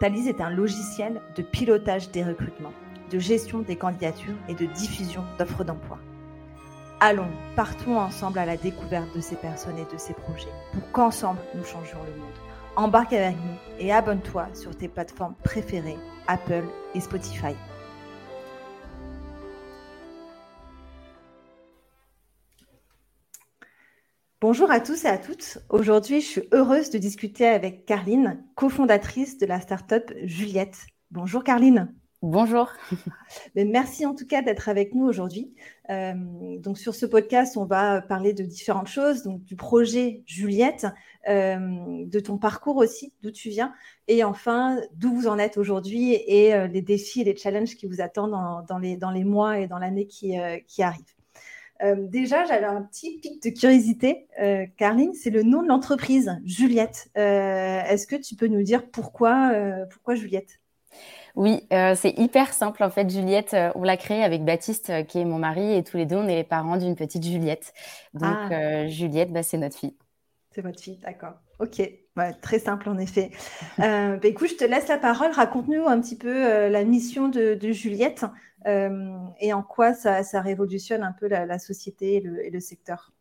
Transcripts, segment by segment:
Thalys est un logiciel de pilotage des recrutements, de gestion des candidatures et de diffusion d'offres d'emploi. Allons, partons ensemble à la découverte de ces personnes et de ces projets pour qu'ensemble nous changions le monde. Embarque avec nous et abonne-toi sur tes plateformes préférées, Apple et Spotify. Bonjour à tous et à toutes. Aujourd'hui, je suis heureuse de discuter avec Carline, cofondatrice de la startup Juliette. Bonjour Carline. Bonjour. Merci en tout cas d'être avec nous aujourd'hui. Euh, donc sur ce podcast, on va parler de différentes choses, donc du projet Juliette, euh, de ton parcours aussi, d'où tu viens, et enfin d'où vous en êtes aujourd'hui et euh, les défis et les challenges qui vous attendent dans, les, dans les, mois et dans l'année qui, qui arrive. Euh, déjà, j'avais un petit pic de curiosité. Euh, Carline, c'est le nom de l'entreprise, Juliette. Euh, est-ce que tu peux nous dire pourquoi, pourquoi Juliette? Oui, c'est hyper simple en fait. Juliette, on l'a créée avec Baptiste, qui est mon mari, et tous les deux, on est les parents d'une petite Juliette. Donc ah. Juliette, bah, c'est notre fille. C'est votre fille, d'accord. Ok, très simple en effet. Bah, écoute, je te laisse la parole. Raconte-nous un petit peu la mission de Juliette. Euh, et en quoi ça, révolutionne un peu la, société et le, secteur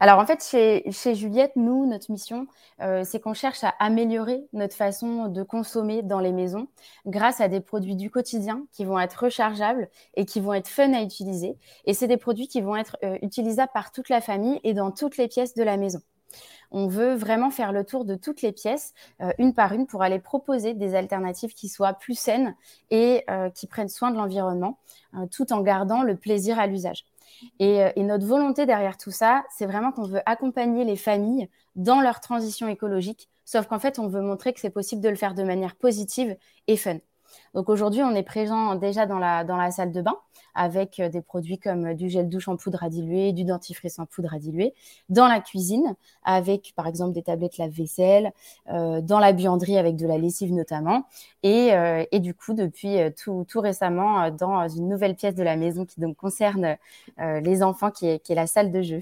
alors en fait, chez, Juliette, nous, notre mission, euh, c'est qu'on cherche à améliorer notre façon de consommer dans les maisons grâce à des produits du quotidien qui vont être rechargeables et qui vont être fun à utiliser. Et c'est des produits qui vont être euh, utilisables par toute la famille et dans toutes les pièces de la maison. On veut vraiment faire le tour de toutes les pièces, euh, une par une, pour aller proposer des alternatives qui soient plus saines et euh, qui prennent soin de l'environnement, euh, tout en gardant le plaisir à l'usage. Et, et, notre volonté derrière tout ça, c'est vraiment qu'on veut accompagner les familles dans leur transition écologique, sauf qu'en fait, on veut montrer que c'est possible de le faire de manière positive et fun. Donc aujourd'hui, on est présent déjà dans la, salle de bain avec euh, des produits comme euh, du gel douche en poudre à diluer, du dentifrice en poudre à diluer, dans la cuisine avec par exemple des tablettes lave-vaisselle, euh, dans la buanderie avec de la lessive notamment, et, et du coup depuis tout, tout, récemment dans une nouvelle pièce de la maison qui concerne les enfants qui est la salle de jeu.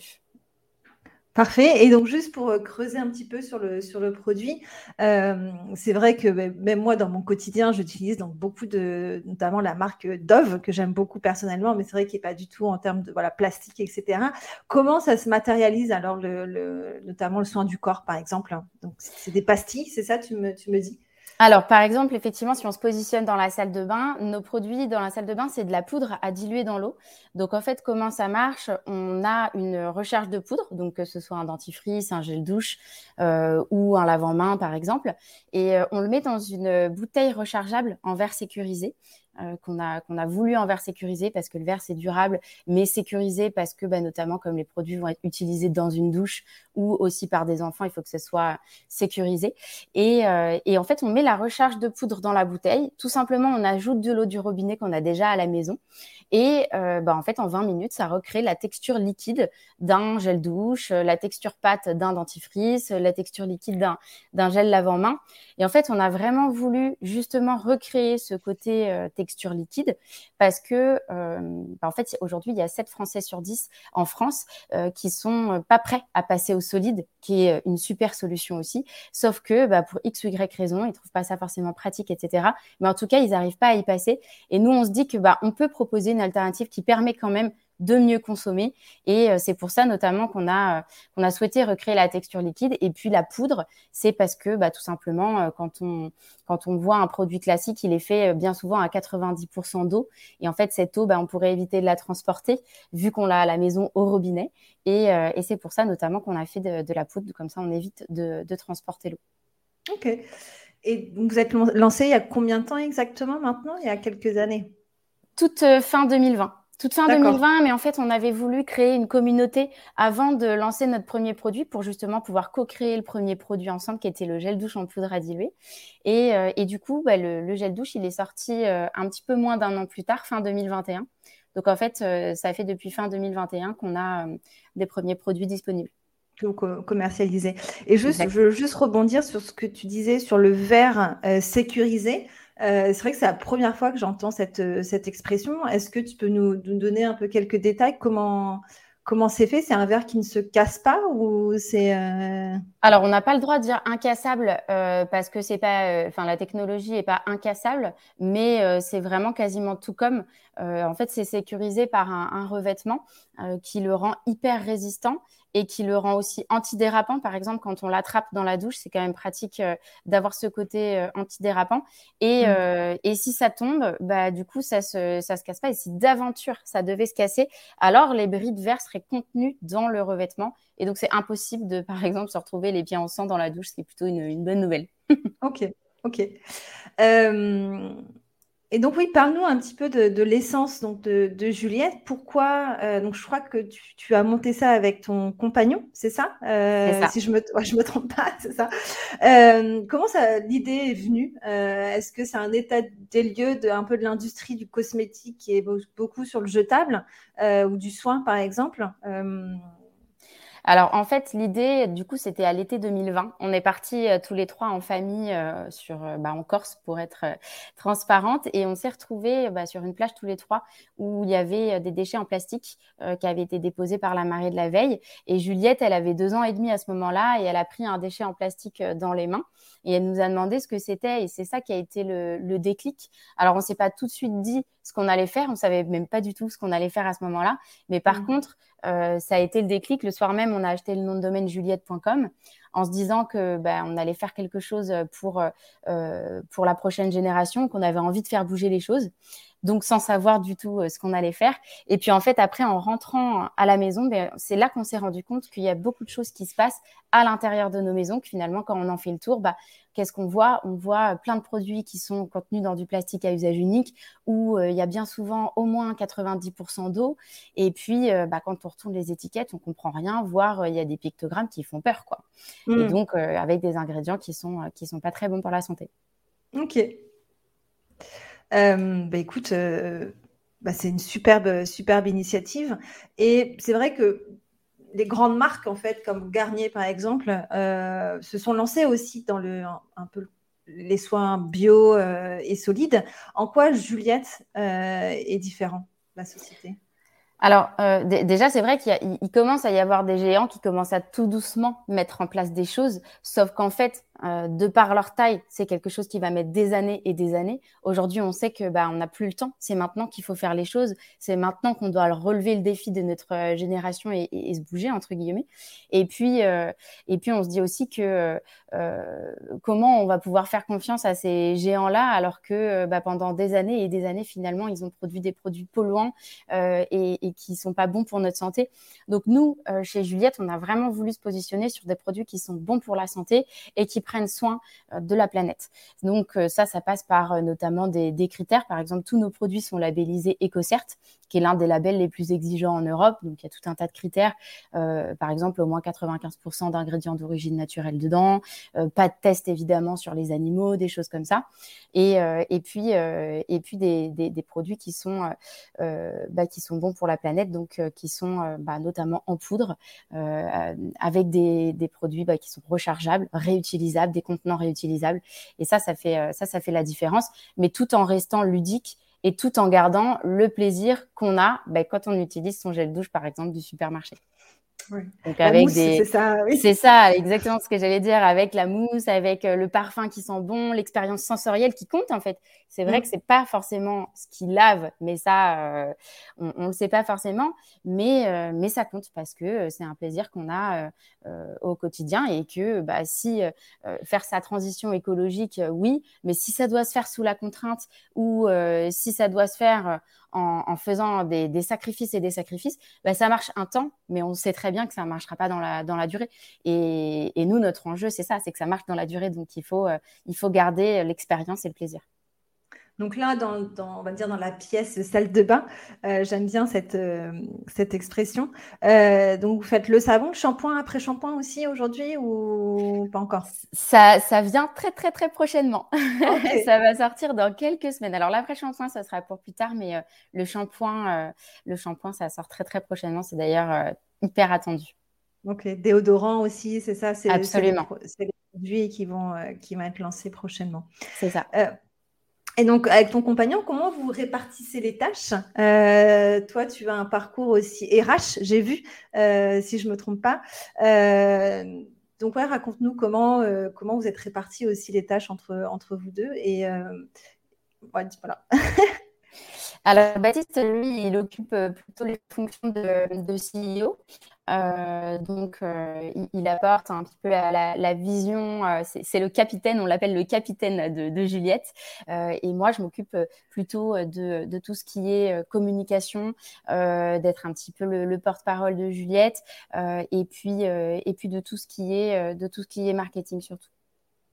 Parfait. Et donc, juste pour euh, creuser un petit peu sur le, sur le produit, euh, c'est vrai que ben, même moi, dans mon quotidien, j'utilise donc beaucoup de, notamment la marque Dove, que j'aime beaucoup personnellement, mais c'est vrai qu'il n'est pas du tout en termes de voilà, plastique, etc. Comment ça se matérialise alors, le, notamment le soin du corps, par exemple Donc, c'est des pastilles, c'est ça, tu me, tu me dis? Alors, par exemple, effectivement, si on se positionne dans la salle de bain, nos produits dans la salle de bain, c'est de la poudre à diluer dans l'eau. Donc, en fait, comment ça marche? On a une recherche de poudre, donc que ce soit un dentifrice, un gel douche euh, ou un lavant-main, par exemple, et euh, on le met dans une bouteille rechargeable en verre sécurisé. Euh, qu'on a, qu'on a voulu en verre sécurisé parce que le verre c'est durable, mais sécurisé parce que bah, notamment comme les produits vont être utilisés dans une douche ou aussi par des enfants, il faut que ce soit sécurisé. Et, euh, et en fait, on met la recharge de poudre dans la bouteille. Tout simplement, on ajoute de l'eau du robinet qu'on a déjà à la maison. Et euh, bah, en fait, en 20 minutes, ça recrée la texture liquide d'un gel douche, la texture pâte d'un dentifrice, la texture liquide d'un gel lavant-main. Et en fait, on a vraiment voulu justement recréer ce côté liquide parce que, euh, bah, en fait, aujourd'hui, il y a 7 Français sur 10 en France euh, qui sont pas prêts à passer au solide, qui est une super solution aussi. Sauf que bah, pour X ou Y raison, ils trouvent pas ça forcément pratique, etc. Mais en tout cas, ils n'arrivent pas à y passer. Et nous, on se dit que bah, on peut proposer une alternative qui permet quand même de mieux consommer. Et euh, c'est pour ça notamment qu'on a, euh, qu'on a souhaité recréer la texture liquide. Et puis la poudre, c'est parce que bah, tout simplement, euh, quand, on, quand on voit un produit classique, il est fait bien souvent à 90% d'eau. Et en fait, cette eau, bah, on pourrait éviter de la transporter vu qu'on l'a à la maison au robinet. Et, et c'est pour ça notamment qu'on a fait de, la poudre. Comme ça, on évite de, de transporter l'eau. Ok. Et vous êtes lancé il y a combien de temps exactement maintenant? Il y a quelques années Toute fin 2020. Toute fin 2020, mais en fait, on avait voulu créer une communauté avant de lancer notre premier produit pour justement pouvoir co-créer le premier produit ensemble qui était le gel douche en poudre à diluer. Et, euh, du coup, bah, le, gel douche, il est sorti euh, un petit peu moins d'un an plus tard, fin 2021. Donc en fait, euh, ça fait depuis fin 2021 qu'on a des premiers produits disponibles que vous commercialisez. Et juste, je veux juste rebondir sur ce que tu disais sur le verre sécurisé. Euh, c'est vrai que c'est la première fois que j'entends cette, euh, cette expression. Est-ce que tu peux nous, donner un peu quelques détails? Comment comment c'est fait? C'est un verre qui ne se casse pas ou c'est euh, Alors on n'a pas le droit de dire incassable parce que c'est pas, enfin la technologie est pas incassable, mais c'est vraiment quasiment tout comme. en fait, c'est sécurisé par un revêtement qui le rend hyper résistant et qui le rend aussi antidérapant. Par exemple, quand on l'attrape dans la douche, c'est quand même pratique euh, d'avoir ce côté euh, antidérapant. Et, mm. euh, et, si ça tombe, bah, du coup, ça se, ça se casse pas. Et si d'aventure ça devait se casser, alors les bris de verre seraient contenus dans le revêtement. Et donc, c'est impossible de, par exemple, se retrouver les pieds en sang dans la douche, ce qui est plutôt une, une bonne nouvelle. ok, ok. Et donc oui, parle-nous un petit peu de, l'essence donc de, Juliette. Pourquoi euh, Donc je crois que tu, as monté ça avec ton compagnon, c'est ça, euh, Si je me je me trompe pas, c'est ça. Euh, comment ça l'idée est venue? Est-ce que c'est un état des lieux de un peu de l'industrie du cosmétique qui est beaucoup sur le jetable ou du soin par exemple? Alors en fait, l'idée, du coup, c'était à l'été 2020. On est partis euh, tous les trois en famille euh, sur, euh, bah, en Corse pour être transparente et on s'est retrouvés bah, sur une plage tous les trois où il y avait des déchets en plastique qui avaient été déposés par la marée de la veille. Et Juliette, elle avait deux ans et demi à ce moment-là et elle a pris un déchet en plastique dans les mains et elle nous a demandé ce que c'était et c'est ça qui a été le, le déclic. Alors on s'est pas tout de suite dit ce qu'on allait faire, on savait même pas du tout ce qu'on allait faire à ce moment-là, mais par mmh. contre euh, ça a été le déclic. Le soir même, on a acheté le nom de domaine juliette.com en se disant que ben, on allait faire quelque chose pour, euh, pour la prochaine génération, qu'on avait envie de faire bouger les choses donc sans savoir du tout euh, ce qu'on allait faire. Et puis en fait, après, en rentrant à la maison, ben, c'est là qu'on s'est rendu compte qu'il y a beaucoup de choses qui se passent à l'intérieur de nos maisons, que finalement, quand on en fait le tour, bah, qu'est-ce qu'on voit? On voit plein de produits qui sont contenus dans du plastique à usage unique, où euh, il y a bien souvent au moins 90% d'eau. Et puis, euh, bah, quand on retourne les étiquettes, on comprend rien, voire il y a des pictogrammes qui font peur, quoi. Et mmh. donc, avec des ingrédients qui sont qui sont pas très bons pour la santé. Ok. Euh, bah, écoute, euh, bah, c'est une superbe, superbe initiative. Et c'est vrai que les grandes marques, en fait, comme Garnier par exemple, euh, se sont lancées aussi dans le, un, peu les soins bio et solides. En quoi Juliette est différent, la société? Alors, euh, déjà, c'est vrai qu'il commence à y avoir des géants qui commencent à tout doucement mettre en place des choses, sauf qu'en fait, euh, de par leur taille, c'est quelque chose qui va mettre des années et des années. Aujourd'hui, on sait que bah, on n'a plus le temps. C'est maintenant qu'il faut faire les choses. C'est maintenant qu'on doit relever le défi de notre euh, génération et, se bouger entre guillemets. Et puis, euh, et puis, on se dit aussi que comment on va pouvoir faire confiance à ces géants-là alors que bah, pendant des années et des années, finalement, ils ont produit des produits polluants et, et qui sont pas bons pour notre santé. Donc nous, chez Juliette, on a vraiment voulu se positionner sur des produits qui sont bons pour la santé et qui prennent soin euh, de la planète. Donc euh, ça, ça passe par euh, notamment des, critères. Par exemple, tous nos produits sont labellisés EcoCert, qui est l'un des labels les plus exigeants en Europe. Donc il y a tout un tas de critères. par exemple, au moins 95% d'ingrédients d'origine naturelle dedans. pas de test évidemment sur les animaux, des choses comme ça. Et, et puis et puis des, des, produits qui sont bah, qui sont bons pour la planète, donc qui sont bah, notamment en poudre, avec des, des produits bah, qui sont rechargeables, réutilisables des contenants réutilisables. Et ça, ça fait, euh, ça, ça fait la différence, mais tout en restant ludique et tout en gardant le plaisir qu'on a ben, quand on utilise son gel douche, par exemple, du supermarché. Donc avec des, c'est ça, c'est ça, exactement ce que j'allais dire, avec la mousse, avec euh, le parfum qui sent bon, l'expérience sensorielle qui compte en fait. C'est vrai mm. que c'est pas forcément ce qui lave, mais ça, euh, on, on le sait pas forcément, mais euh, mais ça compte parce que c'est un plaisir qu'on a au quotidien et que bah, si faire sa transition écologique, oui, mais si ça doit se faire sous la contrainte ou si ça doit se faire en, faisant des, sacrifices et des sacrifices, bah, ça marche un temps, mais on sait très bien que ça ne marchera pas dans la, dans la durée. Et, nous, notre enjeu, c'est ça, c'est que ça marche dans la durée. Donc, il faut, euh, il faut garder l'expérience et le plaisir. Donc là, dans, on va dire dans la pièce salle de bain, euh, j'aime bien cette, euh, cette expression. Euh, donc vous faites le savon, le shampoing après shampoing aussi aujourd'hui ou pas encore? Ça, ça vient très très très prochainement. ça va sortir dans quelques semaines. Alors l'après shampoing, ça sera pour plus tard, mais le shampoing, le shampoing, ça sort très très prochainement. C'est d'ailleurs hyper attendu. Ok, déodorant aussi, c'est ça? Absolument. C'est les produits qui vont, qui vont être lancés prochainement. C'est ça. Et donc, avec ton compagnon, comment vous répartissez les tâches? Euh, Toi, tu as un parcours aussi RH, j'ai vu, euh, si je ne me trompe pas. Euh, donc, ouais, raconte-nous comment, comment vous êtes répartis aussi les tâches entre, entre vous deux. Et ouais, voilà. Alors, Baptiste, lui, il occupe plutôt les fonctions de, CEO. Euh, donc, euh, il, apporte un petit peu la, vision. Euh, c'est le capitaine, on l'appelle le capitaine de, Juliette. et moi, je m'occupe plutôt de, tout ce qui est communication, d'être un petit peu le, porte-parole de Juliette, et puis de tout ce qui est marketing surtout.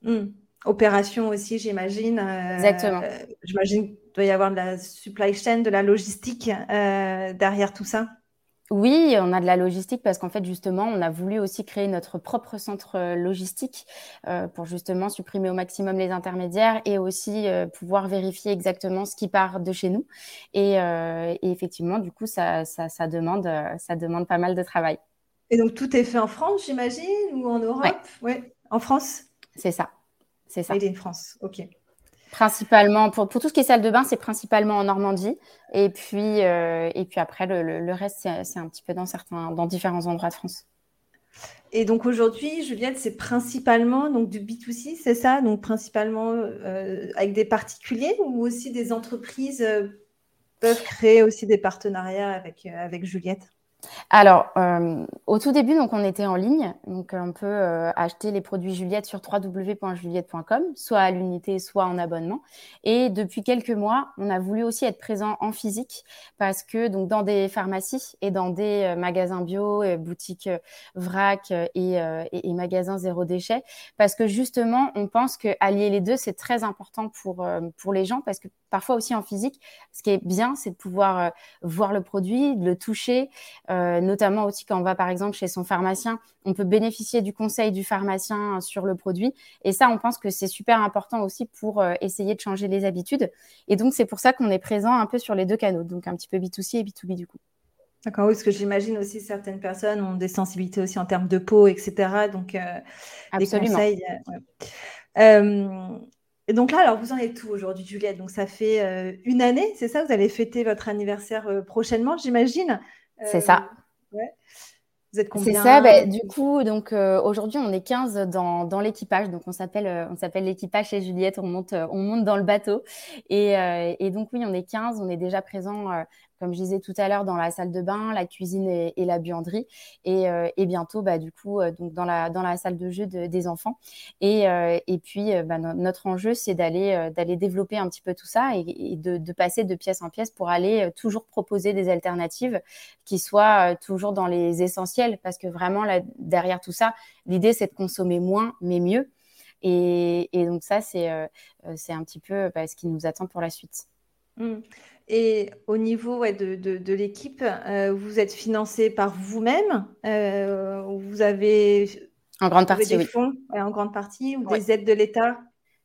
Mmh. Opération aussi, j'imagine. Exactement. j'imagine qu'il doit y avoir de la supply chain, de la logistique derrière tout ça. Oui, on a de la logistique parce qu'en fait, justement, on a voulu aussi créer notre propre centre euh, logistique euh, pour justement supprimer au maximum les intermédiaires et aussi euh, pouvoir vérifier exactement ce qui part de chez nous. Et, effectivement, du coup, ça, ça, demande, ça demande pas mal de travail. Et donc, tout est fait en France, j'imagine, ou en Europe? Oui, en France? C'est ça. C'est ça. Est en France, ok. Principalement, pour, pour, tout ce qui est salle de bain, c'est principalement en Normandie. Et puis, euh, et puis après, le, le, reste, c'est un petit peu dans, certains, dans différents endroits de France. Et donc aujourd'hui, Juliette, c'est principalement donc du B2C, c'est ça? Donc principalement euh, avec des particuliers ou aussi des entreprises euh, peuvent créer aussi des partenariats avec, avec Juliette? Alors, euh, au tout début, donc on était en ligne, donc on peut euh, acheter les produits Juliette sur www.juliette.com, soit à l'unité, soit en abonnement. Et depuis quelques mois, on a voulu aussi être présent en physique parce que donc dans des pharmacies et dans des euh, magasins bio, boutiques vrac et, et, magasins zéro déchet, parce que justement, on pense que allier les deux c'est très important pour pour les gens parce que parfois aussi en physique, ce qui est bien, c'est de pouvoir voir le produit, de le toucher. Euh, notamment aussi quand on va par exemple chez son pharmacien, on peut bénéficier du conseil du pharmacien sur le produit. Et ça, on pense que c'est super important aussi pour euh, essayer de changer les habitudes. Et donc, c'est pour ça qu'on est présent un peu sur les deux canaux, donc un petit peu B2C et B2B du coup. D'accord, oui, parce que j'imagine aussi certaines personnes ont des sensibilités aussi en termes de peau, etc. Donc, euh, des conseils. et donc là, alors vous en êtes tout aujourd'hui, Juliette? Donc ça fait une année, c'est ça? Vous allez fêter votre anniversaire prochainement, j'imagine. C'est ça. Euh, Vous êtes combien C'est ça. Bah, du coup, donc euh, aujourd'hui, on est 15 dans, dans l'équipage. Donc on s'appelle euh, on s'appelle l'équipage chez Juliette. On monte on monte dans le bateau. Et, et, donc oui, on est 15. On est déjà présent comme je disais tout à l'heure, dans la salle de bain, la cuisine et, la buanderie. Et, euh, et, bientôt, bah, du coup, euh, donc dans la, dans la salle de jeu des enfants. Et, euh, et puis, bah, notre enjeu, c'est d'aller d'aller développer un petit peu tout ça et, de, passer de pièce en pièce pour aller toujours proposer des alternatives qui soient toujours dans les essentiels. Parce que vraiment, là, derrière tout ça, l'idée, c'est de consommer moins, mais mieux. Et, donc ça, c'est c'est un petit peu bah, ce qui nous attend pour la suite. Mmh. Et au niveau de, l'équipe, euh, vous êtes financé par vous-même euh, Vous avez en grande partie des fonds en grande partie ou des aides de l'État?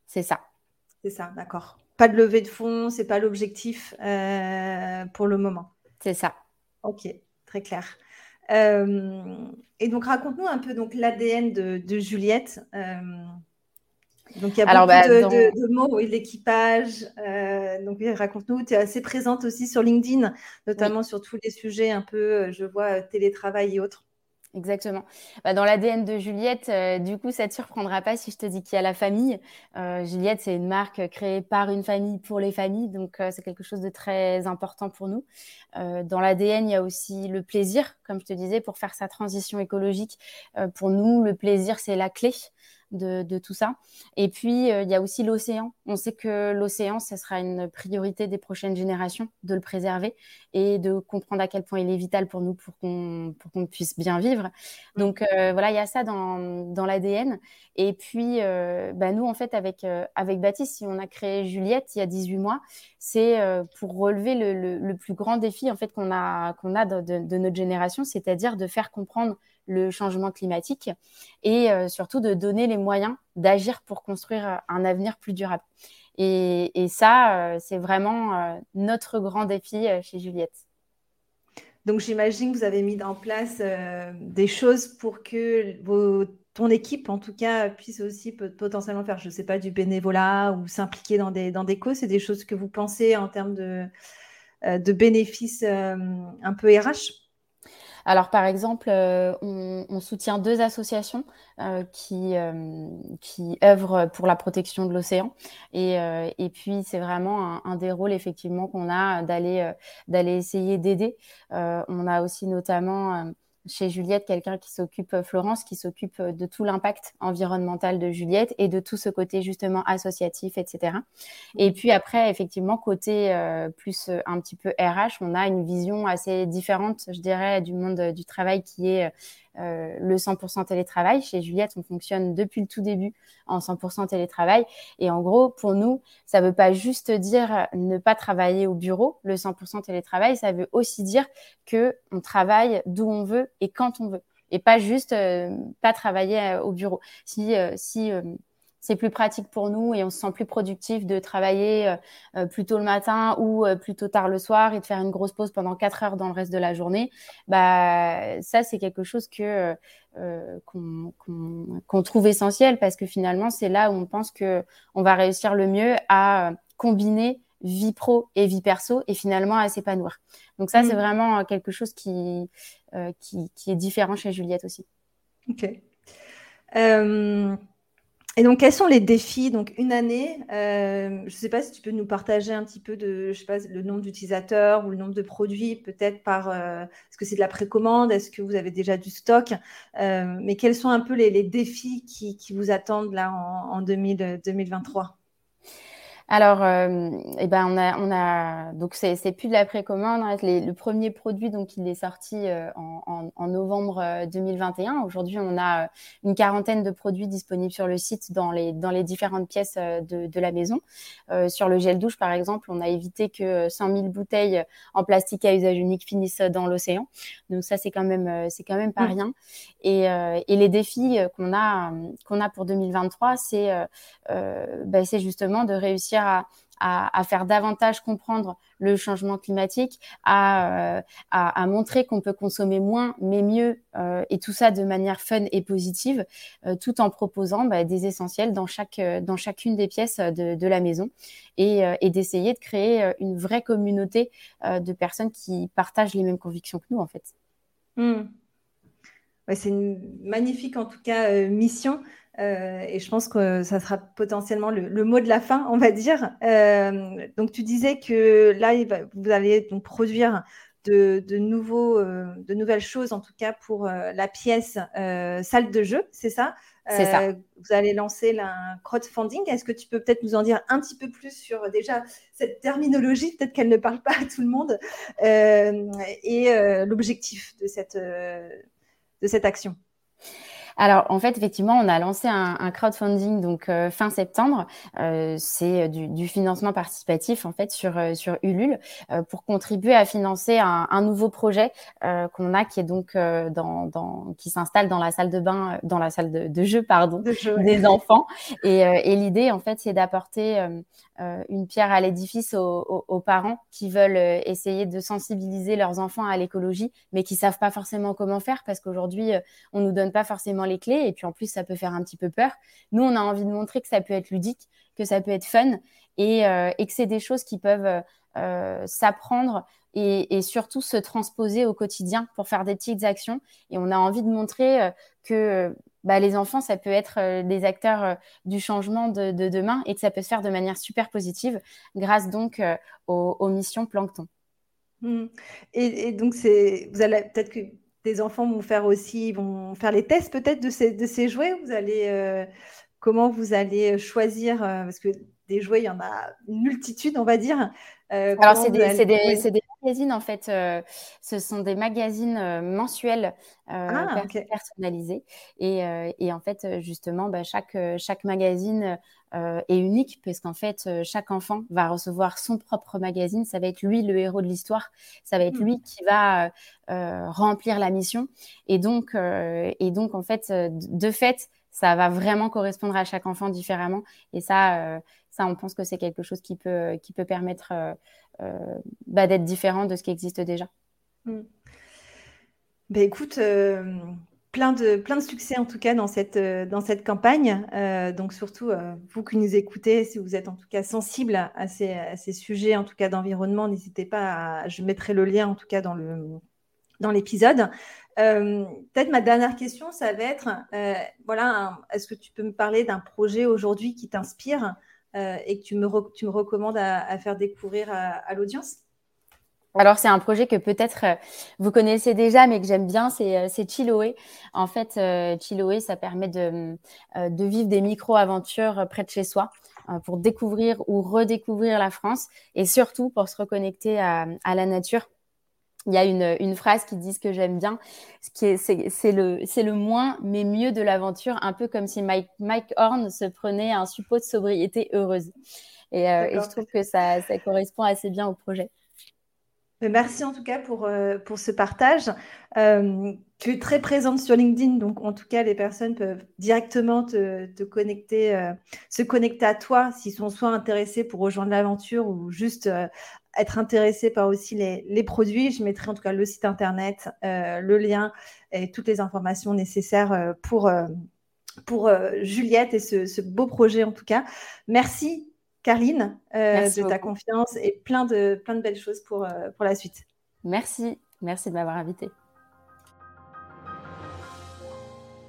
C'est ça. C'est ça, d'accord. Pas de levée de fonds, c'est pas l'objectif euh, pour le moment. C'est ça. Ok, très clair. et donc raconte-nous un peu donc l'ADN de, de, Juliette. Donc il y a beaucoup bah, de, mots, l'équipage. Euh, donc raconte-nous, tu es assez présente aussi sur LinkedIn, notamment sur tous les sujets un peu, euh, je vois, euh, télétravail et autres. Exactement. Bah, dans l'ADN de Juliette, du coup, ça ne te surprendra pas si je te dis qu'il y a la famille. Juliette, c'est une marque créée par une famille pour les familles, donc c'est quelque chose de très important pour nous. dans l'ADN, il y a aussi le plaisir, comme je te disais, pour faire sa transition écologique. pour nous, le plaisir, c'est la clé. De, tout ça. Et puis, il y a aussi l'océan. On sait que l'océan, ce sera une priorité des prochaines générations, de le préserver et de comprendre à quel point il est vital pour nous pour qu'on qu'on puisse bien vivre. Donc, voilà, il y a ça dans, dans l'ADN. Et puis, bah, nous, en fait, avec, avec Baptiste, si on a créé Juliette il y a 18 mois, c'est pour relever le, le, plus grand défi en fait qu'on a, qu'on a de, de notre génération, c'est-à-dire de faire comprendre le changement climatique et euh, surtout de donner les moyens d'agir pour construire euh, un avenir plus durable. Et, ça, euh, c'est vraiment notre grand défi chez Juliette. Donc j'imagine que vous avez mis en place des choses pour que ton équipe, en tout cas, puisse aussi potentiellement faire, je ne sais pas, du bénévolat ou s'impliquer dans des, causes. C'est des choses que vous pensez en termes de, de bénéfices un peu RH alors, par exemple, euh, on, soutient deux associations euh, qui, euh, qui œuvrent pour la protection de l'océan. Et, puis, c'est vraiment un, des rôles, effectivement, qu'on a d'aller d'aller essayer d'aider. on a aussi notamment chez Juliette quelqu'un qui s'occupe, euh, Florence, qui s'occupe euh, de tout l'impact environnemental de Juliette et de tout ce côté justement associatif, etc. Et puis après, effectivement, côté euh, plus un petit peu RH, on a une vision assez différente, je dirais, du monde du travail qui est euh, le 100% télétravail. Chez Juliette, on fonctionne depuis le tout début en 100% télétravail. Et en gros, pour nous, ça ne veut pas juste dire ne pas travailler au bureau, le 100% télétravail, ça veut aussi dire que on travaille d'où on veut et quand on veut. Et pas juste euh, pas travailler euh, au bureau. Si, si c'est plus pratique pour nous et on se sent plus productif de travailler euh, euh, plus tôt le matin ou euh, plus tôt tard le soir et de faire une grosse pause pendant quatre heures dans le reste de la journée. Bah ça c'est quelque chose que qu'on trouve essentiel parce que finalement c'est là où on pense que on va réussir le mieux à combiner vie pro et vie perso et finalement à s'épanouir. Donc ça c'est mmh. vraiment quelque chose qui, qui, qui est différent chez Juliette aussi. Ok. Et donc, quels sont les défis? Donc, une année, euh, je ne sais pas si tu peux nous partager un petit peu de, je sais pas, le nombre d'utilisateurs ou le nombre de produits, peut-être par, euh, est-ce que c'est de la précommande? Est-ce que vous avez déjà du stock? Euh, Mais quels sont un peu les, défis qui, vous attendent là en, en 2023 alors, euh, eh ben on a, on a donc c'est, plus de la précommande. Hein, le premier produit, donc il est sorti euh, en, en, novembre 2021. Euh, Aujourd'hui, on a une quarantaine de produits disponibles sur le site dans les dans les différentes pièces de, de la maison. Euh, sur le gel douche, par exemple, on a évité que 100 000 bouteilles en plastique à usage unique finissent dans l'océan. Donc ça, c'est quand même c'est quand même pas mmh. rien. Et, et les défis qu'on a qu'on a pour 2023, c'est ben, c'est justement de réussir à, faire davantage comprendre le changement climatique, à, euh, montrer qu'on peut consommer moins mais mieux, euh, et tout ça de manière fun et positive, euh, tout en proposant bah, des essentiels dans, chaque, dans chacune des pièces de, la maison, et, d'essayer de créer une vraie communauté de personnes qui partagent les mêmes convictions que nous, en fait. Hmm. c'est une magnifique, en tout cas, mission. Euh, et je pense que ça sera potentiellement le, mot de la fin, on va dire. Euh, donc, tu disais que là, vous allez donc produire de, nouveaux, euh, de nouvelles choses, en tout cas pour la pièce salle de jeu, c'est ça? C'est ça. Vous allez lancer un crowdfunding. Est-ce que tu peux peut-être nous en dire un petit peu plus sur déjà cette terminologie, peut-être qu'elle ne parle pas à tout le monde, et l'objectif de cette, de cette action alors, en fait, effectivement, on a lancé un, un crowdfunding donc euh, fin septembre. Euh, c'est euh, du, du, financement participatif en fait sur euh, sur Ulule pour contribuer à financer un, un nouveau projet qu'on a qui est donc dans, dans qui s'installe dans la salle de bain, dans la salle de, de jeu pardon des enfants. Et, et l'idée en fait, c'est d'apporter une pierre à l'édifice aux, aux, parents qui veulent essayer de sensibiliser leurs enfants à l'écologie, mais qui savent pas forcément comment faire parce qu'aujourd'hui on nous donne pas forcément les clés et puis en plus ça peut faire un petit peu peur. Nous, on a envie de montrer que ça peut être ludique, que ça peut être fun et, euh, que c'est des choses qui peuvent euh, s'apprendre et, surtout se transposer au quotidien pour faire des petites actions. Et on a envie de montrer euh, que bah, les enfants, ça peut être des acteurs du changement de, demain et que ça peut se faire de manière super positive grâce donc aux, missions Plancton. Mmh. Et, et, donc, c'est, vous allez peut-être que des enfants vont faire aussi, vont faire les tests peut-être de ces, de ces jouets? Vous allez, euh, comment vous allez choisir, parce que des jouets, il y en a une multitude, on va dire. Alors, c'est des, des, magazines, en fait. ce sont des magazines mensuels ah, personnalisés. Et, et, en fait, justement, bah, chaque, chaque magazine est unique, parce qu'en fait, chaque enfant va recevoir son propre magazine. Ça va être lui le héros de l'histoire. Ça va être mmh. lui qui va remplir la mission. Et donc, et donc en fait, de fait, ça va vraiment correspondre à chaque enfant différemment. Et ça, ça, on pense que c'est quelque chose qui peut, qui peut permettre bah, d'être différent de ce qui existe déjà. Mmh. Ben, écoute, plein de, succès en tout cas dans cette, euh, campagne. Euh, donc surtout, euh, vous qui nous écoutez, si vous êtes en tout cas sensible à ces, sujets en tout cas d'environnement, n'hésitez pas à, je mettrai le lien en tout cas dans l'épisode. Peut-être ma dernière question, ça va être, voilà, est-ce que tu peux me parler d'un projet aujourd'hui qui t'inspire et que tu me recommandes à, faire découvrir à l'audience? Alors, c'est un projet que peut-être euh, vous connaissez déjà, mais que j'aime bien, c'est euh, Chiloé. En fait, euh, Chiloé, ça permet de, de vivre des micro-aventures près de chez soi pour découvrir ou redécouvrir la France et surtout pour se reconnecter à, à la nature. Il y a une, une phrase qui dit ce que j'aime bien, c'est le, le moins mais mieux de l'aventure, un peu comme si Mike, Mike Horn se prenait un suppôt de sobriété heureuse. Et, et je trouve que ça, ça correspond assez bien au projet. Merci en tout cas pour, euh, ce partage. Euh, tu es très présente sur LinkedIn, donc en tout cas, les personnes peuvent directement te, te connecter, euh, se connecter à toi s'ils sont soit intéressés pour rejoindre l'aventure ou juste être intéressés par aussi les, produits. Je mettrai en tout cas le site internet, le lien et toutes les informations nécessaires pour, Juliette et ce beau projet en tout cas. Merci Carline, euh, de ta confiance et plein de, plein de belles choses pour, euh, pour la suite. Merci, merci de m'avoir invité.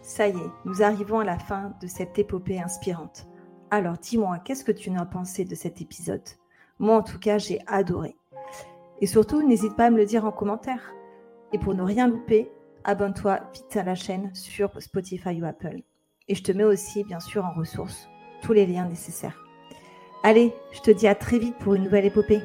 Ça y est, nous arrivons à la fin de cette épopée inspirante. Alors dis-moi, qu'est-ce que tu en as pensé de cet épisode? Moi en tout cas, j'ai adoré. Et surtout, n'hésite pas à me le dire en commentaire. Et pour ne rien louper, abonne-toi vite à la chaîne sur Spotify ou Apple. Et je te mets aussi, bien sûr, en ressources tous les liens nécessaires. Allez, je te dis à très vite pour une nouvelle épopée.